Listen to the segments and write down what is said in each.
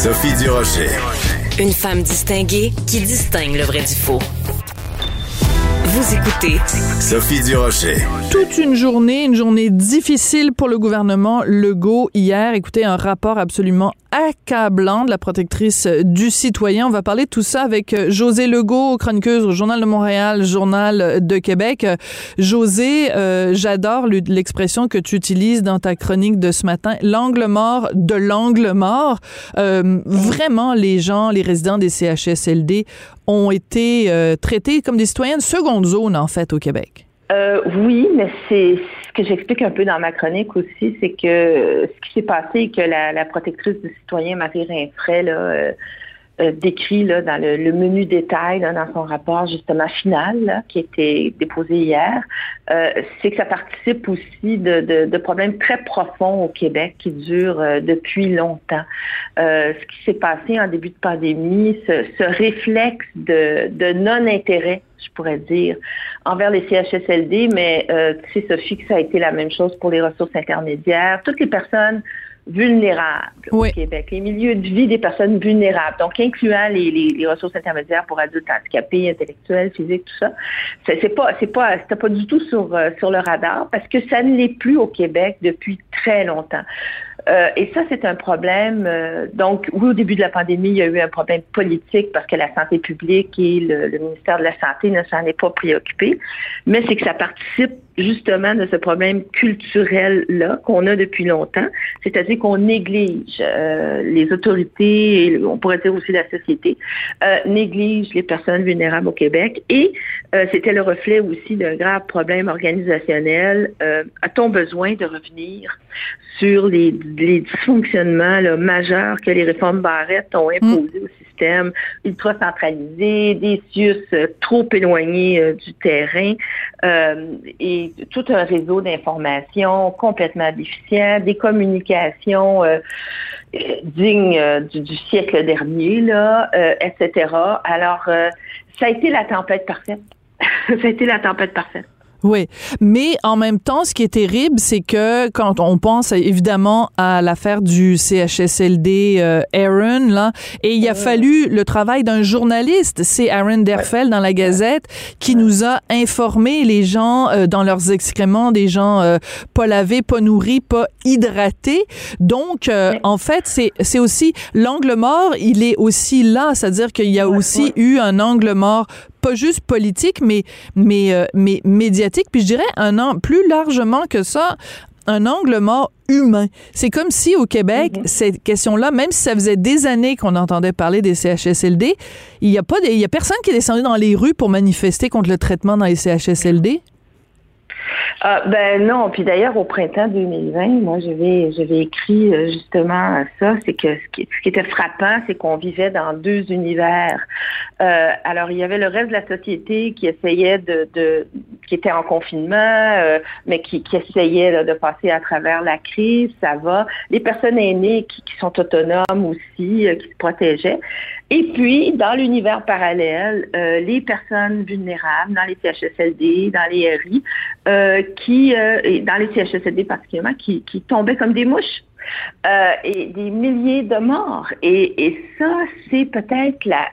Sophie Durocher. Une femme distinguée qui distingue le vrai du faux. Vous écoutez Sophie Durocher. Toute une journée, une journée difficile pour le gouvernement Legault hier. Écoutez, un rapport absolument accablant de la protectrice du citoyen. On va parler de tout ça avec euh, José Legault, chroniqueuse au Journal de Montréal, Journal de Québec. José, euh, j'adore l'expression que tu utilises dans ta chronique de ce matin, l'angle mort de l'angle mort. Euh, vraiment, les gens, les résidents des CHSLD ont été traités comme des citoyens de seconde zone, en fait, au Québec. Euh, oui, mais c'est ce que j'explique un peu dans ma chronique aussi, c'est que ce qui s'est passé, que la, protectrice du citoyen, Marie Rinfray, là, euh, euh, décrit là, dans le, menu détail dans son rapport justement final qui a été déposé hier, euh, c'est que ça participe aussi de, de, problèmes très profonds au Québec qui durent euh, depuis longtemps. ce qui s'est passé en début de pandémie, ce, ce réflexe de, de non-intérêt, je pourrais dire, envers les CHSLD, mais tu sais, Sophie, que ça a été la même chose pour les ressources intermédiaires. Toutes les personnes vulnérables au Québec, les milieux de vie des personnes vulnérables, donc incluant les, les, ressources intermédiaires pour adultes handicapés, intellectuels, physiques, tout ça. C'est pas, c'est pas, c'était pas du tout sur euh, sur le radar parce que ça ne l'est plus au Québec depuis très longtemps. Euh, et ça, c'est un problème. Euh, donc, oui, au début de la pandémie, il y a eu un problème politique parce que la santé publique et le, ministère de la Santé ne s'en est pas préoccupé. Mais c'est que ça participe justement de ce problème culturel-là qu'on a depuis longtemps, c'est-à-dire qu'on néglige euh, les autorités, et on pourrait dire aussi la société, euh, néglige les personnes vulnérables au Québec et euh, c'était le reflet aussi d'un grave problème organisationnel. A-t-on besoin de revenir sur les, dysfonctionnements majeurs que les réformes Barrette ont imposés au système ultra centralisé, des CIUS trop éloignés du terrain et tout un réseau d'informations complètement déficient, des communications euh, dignes euh, du, siècle dernier, là, euh, etc. Alors, ça a été la tempête parfaite. ça a été la tempête parfaite. Oui, mais en même temps, ce qui est terrible, c'est que quand on pense évidemment à l'affaire du CHSLD euh, Aaron, là, et il a fallu le travail d'un journaliste, c'est Aaron Derfel dans la Gazette, qui nous a informé les gens euh, dans leurs excréments, des gens euh, pas lavés, pas nourris, pas hydratés. Donc, en fait, c'est c'est aussi l'angle mort, il est aussi là, c'est-à-dire qu'il y a aussi eu un angle mort pas juste politique, mais, mais, euh, mais médiatique. Puis je dirais un an plus largement que ça, un angle mort humain. C'est comme si au Québec, mm-hmm. cette question-là, même si ça faisait des années qu'on entendait parler des CHSLD, il n'y a pas, il y a personne qui est descendu dans les rues pour manifester contre le traitement dans les CHSLD. Ah, ben non, puis d'ailleurs au printemps 2020, moi j'avais écrit euh, justement ça, c'est que ce qui, était frappant, c'est qu'on vivait dans deux univers. Euh, alors il y avait le reste de la société qui essayait de, qui était en confinement, euh, mais qui, essayait de passer à travers la crise, ça va. Les personnes aînées qui, sont autonomes aussi, qui se protégeaient. Et puis, dans l'univers parallèle, euh, les personnes vulnérables dans les CHSLD, dans les RI, euh, qui, euh, et dans les CHSLD particulièrement, qui, tombaient comme des mouches. et des milliers de morts. Et, ça, c'est peut-être la,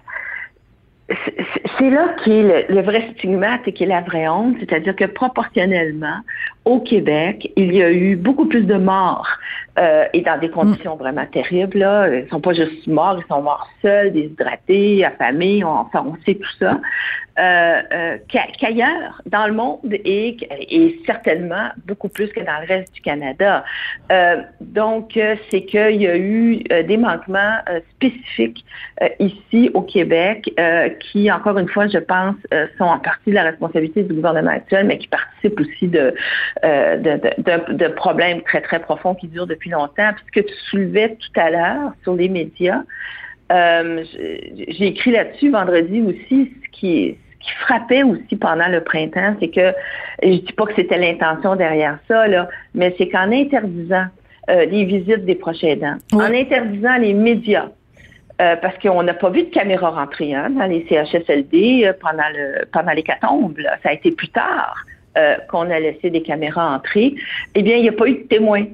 c'est là qui est le, vrai stigmate et qui est la vraie honte, c'est-à-dire que proportionnellement, au Québec, il y a eu beaucoup plus de morts euh, et dans des conditions vraiment terribles. Là. Ils sont pas juste morts, ils sont morts seuls, déshydratés, affamés, on, enfin, on sait tout ça. Euh, euh, qu'ailleurs dans le monde et, et, certainement beaucoup plus que dans le reste du Canada. Euh, donc, c'est qu'il y a eu des manquements spécifiques ici au Québec qui, encore une fois, je pense, sont en partie de la responsabilité du gouvernement actuel, mais qui participent aussi de, de, de, de, problèmes très, très profonds qui durent depuis longtemps. Puisque tu soulevais tout à l'heure sur les médias, j'ai écrit là-dessus vendredi aussi ce qui frappait aussi pendant le printemps, c'est que, je dis pas que c'était l'intention derrière ça, là, mais c'est qu'en interdisant euh, les visites des proches aidants, en interdisant les médias, euh, parce qu'on n'a pas vu de caméra rentrer hein, dans les CHSLD euh, pendant le pendant l'hécatombe. Ça a été plus tard qu'on a laissé des caméras entrer. Eh bien, il n'y a pas eu de témoins.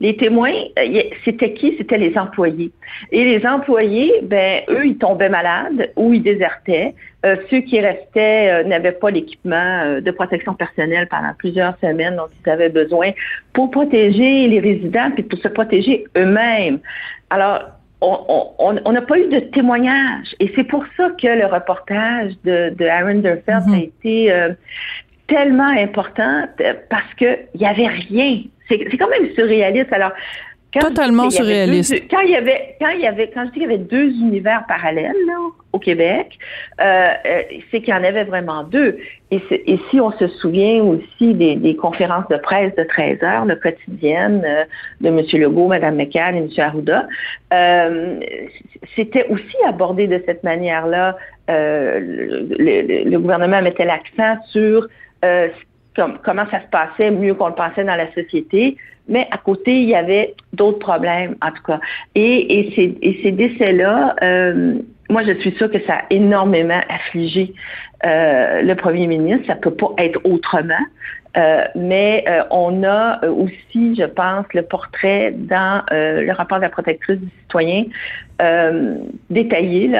les témoins, euh, c'était qui? C'était les employés. Et les employés, ben, eux, ils tombaient malades ou ils désertaient. Euh, ceux qui restaient euh, n'avaient pas l'équipement de protection personnelle pendant plusieurs semaines dont ils avaient besoin pour protéger les résidents puis pour se protéger eux-mêmes. Alors, on n'a pas eu de témoignage. Et c'est pour ça que le reportage de, de Aaron Derfeld a mm-hmm. été tellement important parce qu'il n'y avait rien. C'est quand même surréaliste. Alors, Totalement surréaliste. quand il y avait, quand il y avait, quand je dis qu'il y avait deux univers parallèles au Québec, euh, euh, c'est qu'il y en avait vraiment deux. Et, si on se souvient aussi des, conférences de presse de 13 heures, le quotidienne euh, de M. Legault, Mme McCann et M. Arruda, c'était aussi abordé de cette manière-là. Le, le, gouvernement mettait l'accent sur comment ça se passait mieux qu'on le pensait dans la société. Mais à côté, il y avait d'autres problèmes, en tout cas. Et, ces, décès-là, euh, moi, je suis sûre que ça a énormément affligé euh, le premier ministre. Ça peut pas être autrement. Euh, mais euh, on a euh, aussi, je pense, le portrait dans le rapport de la protectrice du citoyen détaillé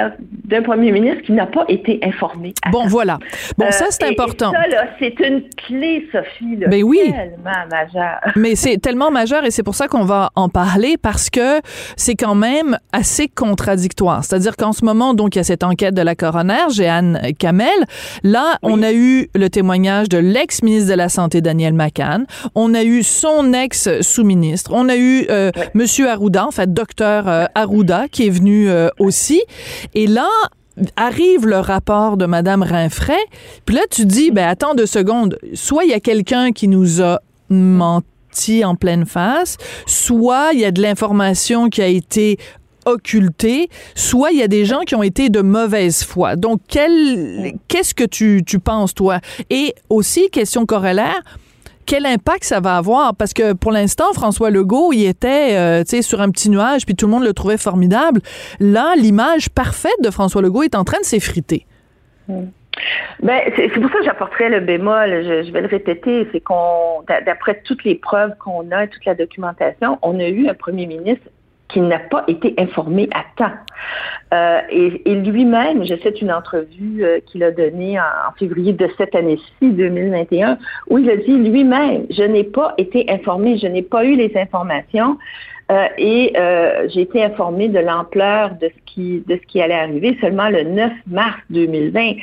d'un premier ministre qui n'a pas été informé. Bon, voilà. Bon, ça, c'est important. ça, c'est une clé, Sophie, là, ben oui. tellement majeure. Mais c'est tellement majeur et c'est pour ça qu'on va en parler parce que c'est quand même assez contradictoire. C'est-à-dire qu'en ce moment, donc, il y a cette enquête de la coroner, Jeanne Kamel. Là, on a eu le témoignage de l'ex-ministre de la Santé Daniel McCann. On a eu son ex-sous-ministre. On a eu euh, Monsieur Arruda, en fait, docteur euh, Arruda, qui est venu euh, aussi. Et là, arrive le rapport de Madame Rinfray, puis là, tu dis, ben attends deux secondes, soit il y a quelqu'un qui nous a menti en pleine face, soit il y a de l'information qui a été occulté, soit il y a des gens qui ont été de mauvaise foi. Donc, qu'est-ce que tu, tu penses, toi? Et aussi, question corollaire, quel impact ça va avoir? Parce que pour l'instant, François Legault, il était euh, sur un petit nuage, puis tout le monde le trouvait formidable. Là, l'image parfaite de François Legault est en train de s'effriter. Hmm. Ben, c'est pour ça que j'apporterais le bémol, je, je, vais le répéter, c'est qu'on, d'après toutes les preuves qu'on a, toute la documentation, on a eu un premier ministre qui n'a pas été informé à temps. Euh, et, lui-même, je sais une entrevue euh, qu'il a donnée en, février de cette année-ci, 2021, où il a dit lui-même, je n'ai pas été informé, je n'ai pas eu les informations. Euh, et j'ai été informé de l'ampleur de ce qui de ce qui allait arriver seulement le 9 mars 2020.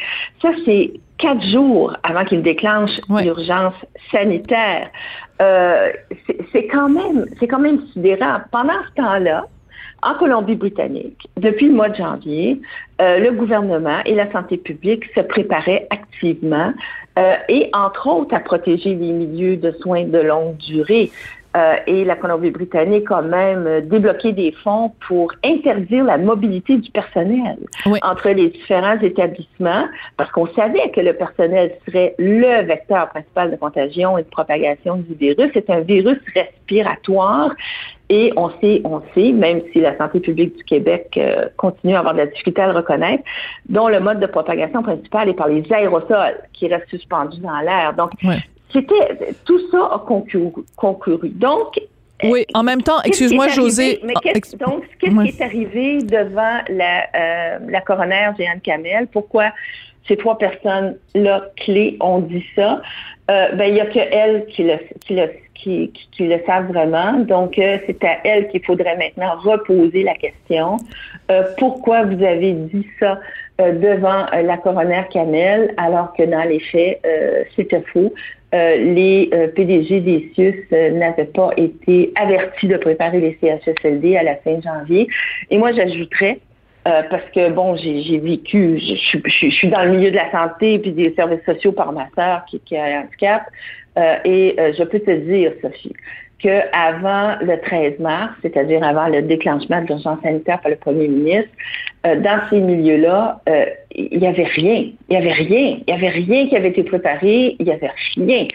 Ça, c'est quatre jours avant qu'il déclenche l'urgence sanitaire. Euh, c'est quand même, c'est. Pendant ce temps-là, en Colombie-Britannique, depuis le mois de janvier, euh, le gouvernement et la santé publique se préparaient activement euh, et, entre autres, à protéger les milieux de soins de longue durée. Euh, et la Colombie-Britannique a même débloqué des fonds pour interdire la mobilité du personnel entre les différents établissements, parce qu'on savait que le personnel serait le vecteur principal de contagion et de propagation du virus. C'est un virus respiratoire et on sait, on sait, même si la santé publique du Québec euh, continue à avoir de la difficulté à le reconnaître, dont le mode de propagation principal est par les aérosols qui restent suspendus dans l'air. Donc, c'était tout ça a concouru. Donc, oui, en même temps, excuse-moi, José. Mais qu'est-ce, donc, qu'est-ce qui est arrivé devant la, euh, la coroner Jeanne Camel? Pourquoi ces trois personnes-là clés ont dit ça? Euh, ben, il n'y a que elle qui le, savent vraiment. Donc, euh, c'est à elle qu'il faudrait maintenant reposer la question. Euh, pourquoi vous avez dit ça devant la coroner Camel alors que dans les faits, c'était faux? les PDG des CIUS n'avaient pas été avertis de préparer les CHSLD à la fin janvier. Et moi, j'ajouterais euh, parce que, bon, j'ai vécu, je, suis dans le milieu de la santé puis des services sociaux par ma sœur qui, qui a un handicap. Euh, et euh, je peux te dire, Sophie, qu'avant le 13 mars, c'est-à-dire avant le déclenchement de l'urgence sanitaire par le premier ministre, dans ces milieux-là, il n'y avait rien. Il n'y avait rien. Il n'y avait rien qui avait été préparé. Il n'y avait rien.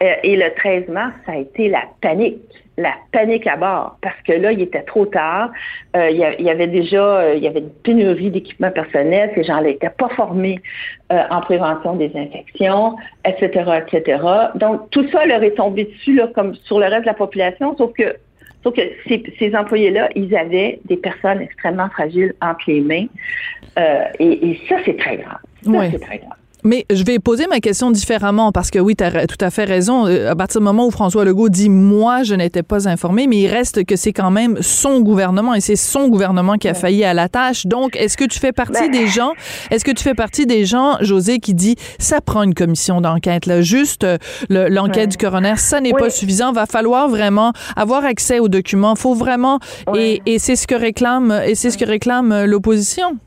et le 13 mars, ça a été la panique la panique à bord parce que là, il était trop tard. Euh, il, y avait déjà euh, il y avait une pénurie d'équipements personnels. Ces gens-là n'étaient pas formés euh, en prévention des infections, etc., etc. Donc, tout ça leur est tombé dessus là, comme sur le reste de la population, sauf que Sauf que ces, ces employés-là, ils avaient des personnes extrêmement fragiles entre les mains. Euh, et, et, ça, c'est très grave. Ça, c'est très grave. Mais je vais poser ma question différemment parce que oui, tu as tout à fait raison. Euh, à partir du moment où François Legault dit moi, je n'étais pas informé, mais il reste que c'est quand même son gouvernement et c'est son gouvernement qui a failli à la tâche. Donc, est-ce que tu fais partie ben. des gens, est-ce que tu fais partie des gens, José, qui dit ça prend une commission d'enquête là, juste euh, l'enquête du coroner, ça n'est pas suffisant. Va falloir vraiment avoir accès aux documents. Faut vraiment et, et c'est ce que réclame et c'est ce que réclame euh, l'opposition.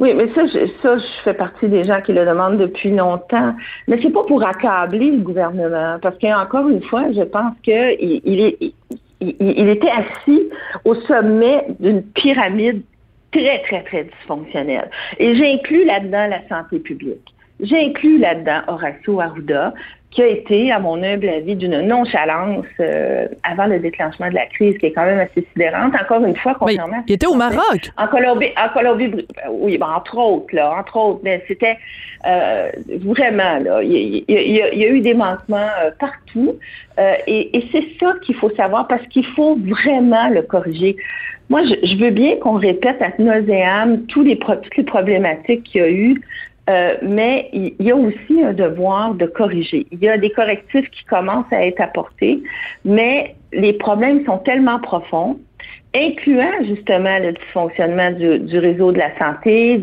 Oui, mais ça, je, ça, je fais partie des gens qui le demandent depuis longtemps. Mais c'est pas pour accabler le gouvernement, parce qu'encore une fois, je pense est, il, était assis au sommet d'une pyramide très, très, très dysfonctionnelle. Et j'inclus là-dedans la santé publique. J'inclus là-dedans Horacio Arruda, qui a été, à mon humble avis, d'une nonchalance euh, avant le déclenchement de la crise, qui est quand même assez sidérante. Encore une fois, contrairement Il était au Maroc. En Colombie, en Colombie, oui, ben, entre autres, là, entre autres, mais c'était euh, vraiment, là, il y, a, eu des manquements euh, partout, et, et c'est ça qu'il faut savoir, parce qu'il faut vraiment le corriger. Moi, je, je veux bien qu'on répète à nauséam tous les, toutes les problématiques qu'il y a eu euh, mais il y a aussi un devoir de corriger. Il y a des correctifs qui commencent à être apportés, mais les problèmes sont tellement profonds, incluant justement le dysfonctionnement du, réseau de la santé,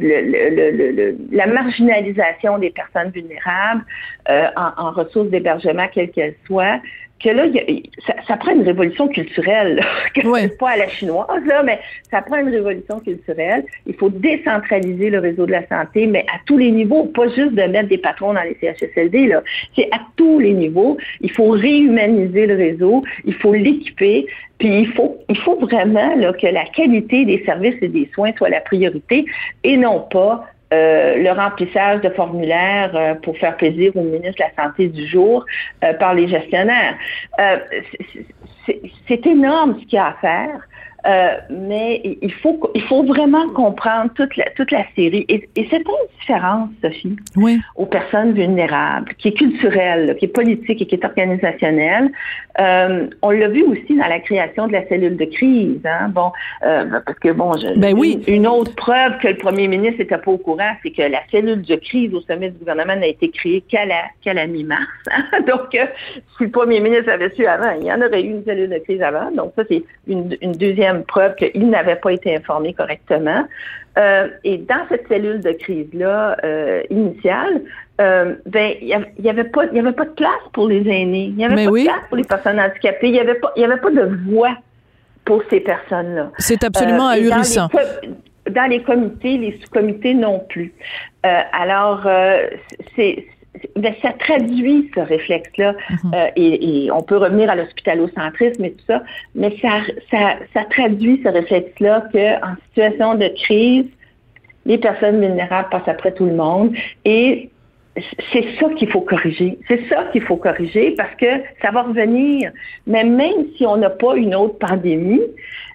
la marginalisation des personnes vulnérables euh, en, ressources d'hébergement, quelles qu'elles soient, que là, ça, prend une révolution culturelle, pas à la chinoise, là, mais ça prend une révolution culturelle. Il faut décentraliser le réseau de la santé, mais à tous les niveaux, pas juste de mettre des patrons dans les CHSLD, là. C'est à tous les niveaux. Il faut réhumaniser le réseau, il faut l'équiper, puis il faut, il faut vraiment là, que la qualité des services et des soins soit la priorité et non pas euh, le remplissage de formulaires euh, pour faire plaisir au ministre de la Santé du jour euh, par les gestionnaires. c'est énorme ce qu'il y a à faire. Euh, mais il faut, il faut vraiment comprendre toute la, toute la série. Et, et cette indifférence, Sophie, oui. aux personnes vulnérables, qui est culturelle, qui est politique et qui est organisationnelle, euh, on l'a vu aussi dans la création de la cellule de crise. Hein? Bon, euh, parce que bon, je, ben oui. une, autre preuve que le premier ministre n'était pas au courant, c'est que la cellule de crise au sommet du gouvernement n'a été créée qu'à la, qu'à la mi-mars. Hein? Donc, euh, si le premier ministre avait su avant, il y en aurait eu une cellule de crise avant. Donc, ça, c'est une, une deuxième preuve qu'il n'avait pas été informé correctement. Euh, et dans cette cellule de crise-là euh, initiale, euh, ben il y avait pas il y avait pas de place pour les aînés, il n'y avait pas de place pour les personnes handicapées, il y avait pas il y avait pas de voix pour ces personnes-là. C'est absolument ahurissant. Dans les, comités, les sous-comités non plus. alors c'est ben, ça traduit ce réflexe-là. Mhm. euh, et, et, on peut revenir à l'hospitalocentrisme et tout ça, mais ça, ça, ça traduit ce réflexe-là qu'en situation de crise, les personnes vulnérables passent après tout le monde. Et c'est ça qu'il faut corriger. C'est ça qu'il faut corriger parce que ça va revenir. Mais même si on n'a pas une autre pandémie,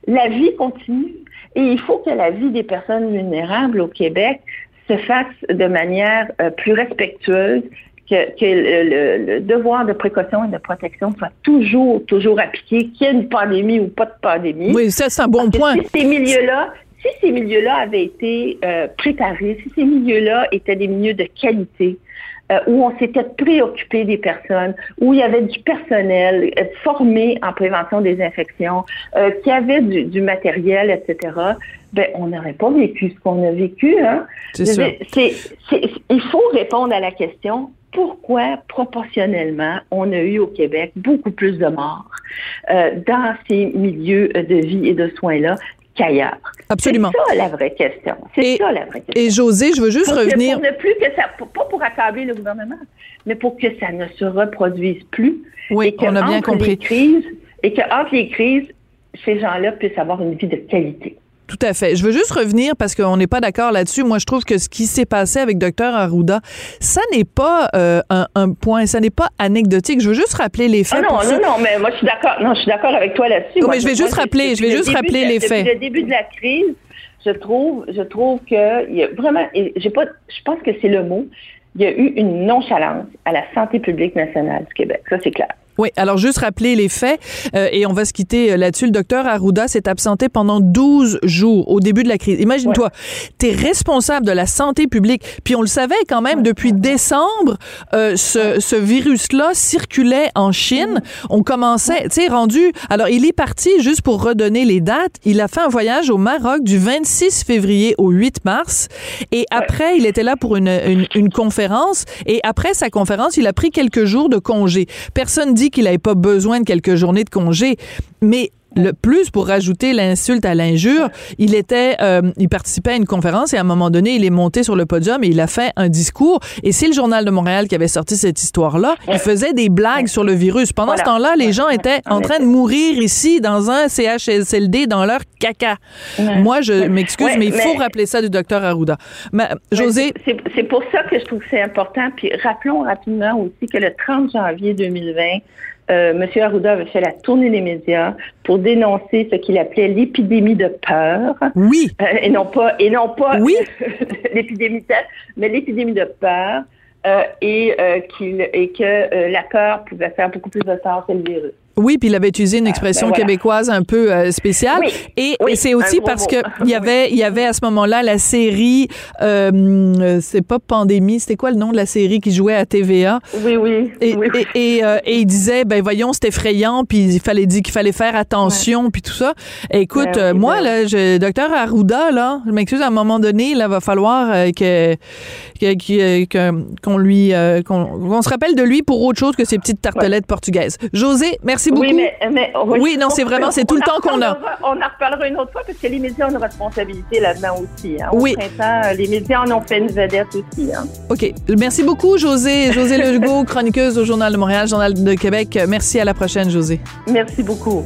la vie continue. Et il faut que la vie des personnes vulnérables au Québec se fasse de manière euh, plus respectueuse, que, le, devoir de précaution et de protection soit toujours, toujours appliqué, qu'il y ait une pandémie ou pas de pandémie. Oui, ça, c'est un bon point. Si ces milieux-là, si ces milieux-là avaient été euh, préparés, si ces milieux-là étaient des milieux de qualité, euh, où on s'était préoccupé des personnes, où il y avait du personnel formé en prévention des infections, qui avait du, du matériel, etc., ben, on n'aurait pas vécu ce qu'on a vécu. Hein? C'est il faut répondre à la question pourquoi proportionnellement on a eu au Québec beaucoup plus de morts euh, dans ces milieux de vie et de soins-là qu'ailleurs. Absolument. C'est ça la vraie question. C'est ça la vraie question. Et José, je veux juste revenir. pour ne plus que ça, pas pour accabler le gouvernement, mais pour que ça ne se reproduise plus. Oui, et on a bien compris. Les crises, et qu'entre les crises, ces gens-là puissent avoir une vie de qualité. Tout à fait. Je veux juste revenir parce qu'on n'est pas d'accord là-dessus. Moi, je trouve que ce qui s'est passé avec Dr Arruda, ça n'est pas euh, un, point, ça n'est pas anecdotique. Je veux juste rappeler les faits. Ah non, non, non, mais moi, je suis d'accord. Non, je suis d'accord avec toi là-dessus. mais je vais juste rappeler, je vais juste rappeler les faits. Depuis le début de la crise, je trouve, je trouve que il y a vraiment, j'ai pas, je pense que c'est le mot. Il y a eu une nonchalance à la santé publique nationale du Québec. Ça, c'est clair. Oui, alors juste rappeler les faits euh, et on va se quitter euh, là-dessus. Le docteur Arruda s'est absenté pendant 12 jours au début de la crise. Imagine-toi, tu es responsable de la santé publique, puis on le savait quand même depuis décembre, euh, ce, ce virus-là circulait en Chine. On commençait, tu sais, rendu... Alors, il est parti, juste pour redonner les dates, il a fait un voyage au Maroc du 26 février au 8 mars. Et après, il était là pour une, une, une conférence. Et après sa conférence, il a pris quelques jours de congé. Personne dit qu'il n'avait pas besoin de quelques journées de congé, mais le plus pour rajouter l'insulte à l'injure, il était, euh, il participait à une conférence et à un moment donné, il est monté sur le podium et il a fait un discours. Et c'est le journal de Montréal qui avait sorti cette histoire-là. Il faisait des blagues sur le virus. Pendant ce temps-là, les gens étaient en train de mourir ici dans un CHSLD dans leur caca. Moi, je m'excuse, mais il faut rappeler ça du docteur Arruda. Mais, José, c'est pour ça que je trouve que c'est important. Puis rappelons rapidement aussi que le 30 janvier 2020 euh, M. Arruda avait fait la tournée des médias pour dénoncer ce qu'il appelait l'épidémie de peur. Oui. Euh, et non pas, et non pas oui. l'épidémie de mais l'épidémie de peur. Euh, et, qu'il, et que la peur pouvait faire beaucoup plus de tort que le virus. Oui, puis il avait utilisé une expression ben voilà. québécoise un peu euh, spéciale. Oui, et, oui, et c'est aussi parce que il y avait, il y avait à ce moment-là la série, euh, c'est pas Pandémie, c'était quoi le nom de la série qui jouait à TVA Oui, oui. Et, oui, oui. et, et, euh, et, il disait, ben voyons, c'est effrayant, puis il fallait dire qu'il fallait faire attention, ouais. puis tout ça. Écoute, ben, moi ben... là, je, docteur Arruda là, je m'excuse à un moment donné, là, va falloir euh, que qu'on lui, qu'on qu se rappelle de lui pour autre chose que ces petites tartelettes ouais. portugaises. José, merci beaucoup. Oui, mais, mais oui, oui, non, c'est vraiment, c'est tout le temps qu'on a. On en reparlera une autre fois parce que les médias ont une responsabilité là-dedans aussi. Hein. Au oui. printemps, les médias en ont fait une vedette aussi. Hein. OK. Merci beaucoup, José. José Legault, chroniqueuse au Journal de Montréal, Journal de Québec. Merci à la prochaine, José. Merci beaucoup.